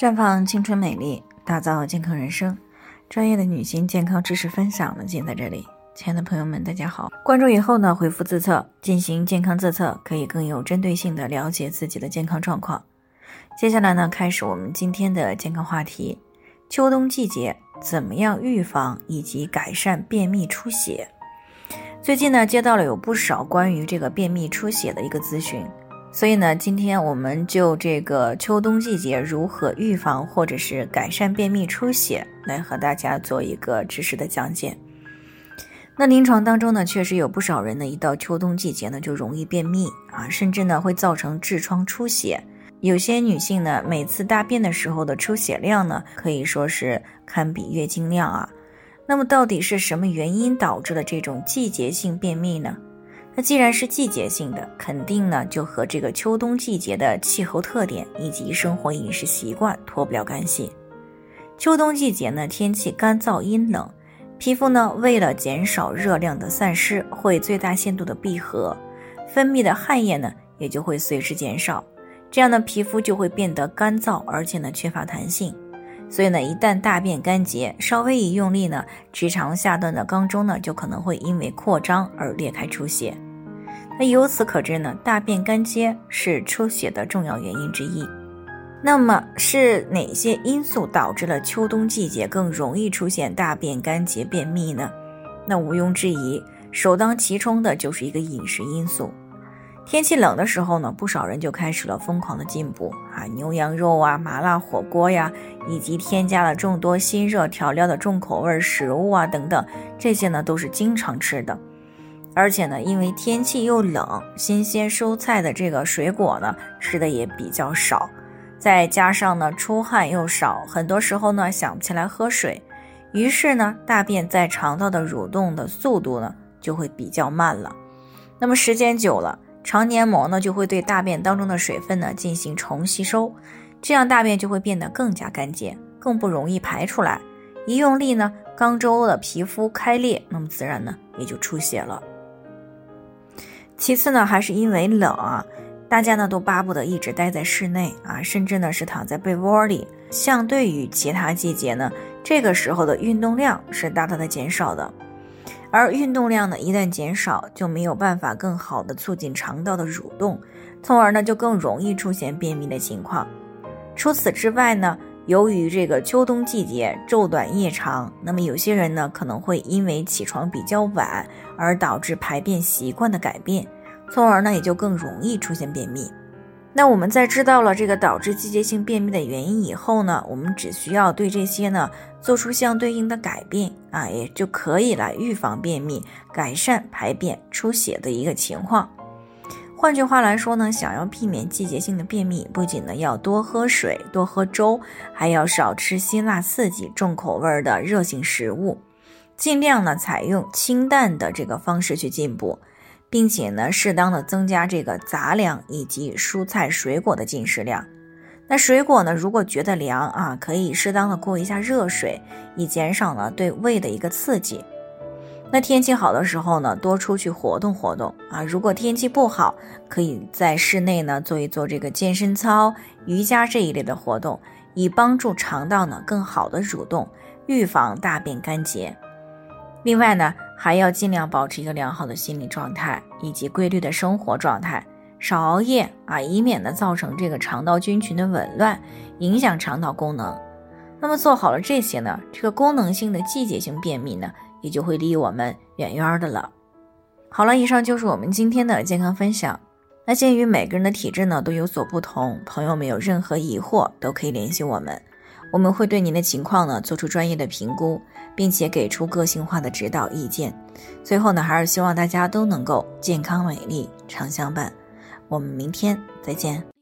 绽放青春美丽，打造健康人生。专业的女性健康知识分享呢，尽在这里。亲爱的朋友们，大家好！关注以后呢，回复自测进行健康自测，可以更有针对性的了解自己的健康状况。接下来呢，开始我们今天的健康话题：秋冬季节怎么样预防以及改善便秘出血？最近呢，接到了有不少关于这个便秘出血的一个咨询。所以呢，今天我们就这个秋冬季节如何预防或者是改善便秘出血，来和大家做一个知识的讲解。那临床当中呢，确实有不少人呢，一到秋冬季节呢，就容易便秘啊，甚至呢会造成痔疮出血。有些女性呢，每次大便的时候的出血量呢，可以说是堪比月经量啊。那么到底是什么原因导致了这种季节性便秘呢？那既然是季节性的，肯定呢就和这个秋冬季节的气候特点以及生活饮食习惯脱不了干系。秋冬季节呢，天气干燥阴冷，皮肤呢为了减少热量的散失，会最大限度的闭合，分泌的汗液呢也就会随之减少，这样呢皮肤就会变得干燥，而且呢缺乏弹性。所以呢，一旦大便干结，稍微一用力呢，直肠下段的肛周呢，就可能会因为扩张而裂开出血。那由此可知呢，大便干结是出血的重要原因之一。那么是哪些因素导致了秋冬季节更容易出现大便干结便秘呢？那毋庸置疑，首当其冲的就是一个饮食因素。天气冷的时候呢，不少人就开始了疯狂的进补啊，牛羊肉啊、麻辣火锅呀，以及添加了众多辛热调料的重口味食物啊等等，这些呢都是经常吃的。而且呢，因为天气又冷，新鲜蔬菜的这个水果呢吃的也比较少，再加上呢出汗又少，很多时候呢想不起来喝水，于是呢大便在肠道的蠕动的速度呢就会比较慢了。那么时间久了。肠黏膜呢就会对大便当中的水分呢进行重吸收，这样大便就会变得更加干结，更不容易排出来。一用力呢，肛周的皮肤开裂，那么自然呢也就出血了。其次呢，还是因为冷啊，大家呢都巴不得一直待在室内啊，甚至呢是躺在被窝里。相对于其他季节呢，这个时候的运动量是大大的减少的。而运动量呢，一旦减少，就没有办法更好的促进肠道的蠕动，从而呢就更容易出现便秘的情况。除此之外呢，由于这个秋冬季节昼短夜长，那么有些人呢可能会因为起床比较晚而导致排便习惯的改变，从而呢也就更容易出现便秘。那我们在知道了这个导致季节性便秘的原因以后呢，我们只需要对这些呢做出相对应的改变啊，也就可以来预防便秘，改善排便出血的一个情况。换句话来说呢，想要避免季节性的便秘，不仅呢要多喝水、多喝粥，还要少吃辛辣刺激、重口味的热性食物，尽量呢采用清淡的这个方式去进补。并且呢，适当的增加这个杂粮以及蔬菜水果的进食量。那水果呢，如果觉得凉啊，可以适当的过一下热水，以减少呢对胃的一个刺激。那天气好的时候呢，多出去活动活动啊。如果天气不好，可以在室内呢做一做这个健身操、瑜伽这一类的活动，以帮助肠道呢更好的蠕动，预防大便干结。另外呢。还要尽量保持一个良好的心理状态以及规律的生活状态，少熬夜啊，以免呢造成这个肠道菌群的紊乱，影响肠道功能。那么做好了这些呢，这个功能性的季节性便秘呢，也就会离我们远远的了。好了，以上就是我们今天的健康分享。那鉴于每个人的体质呢都有所不同，朋友们有任何疑惑都可以联系我们。我们会对您的情况呢做出专业的评估，并且给出个性化的指导意见。最后呢，还是希望大家都能够健康美丽常相伴。我们明天再见。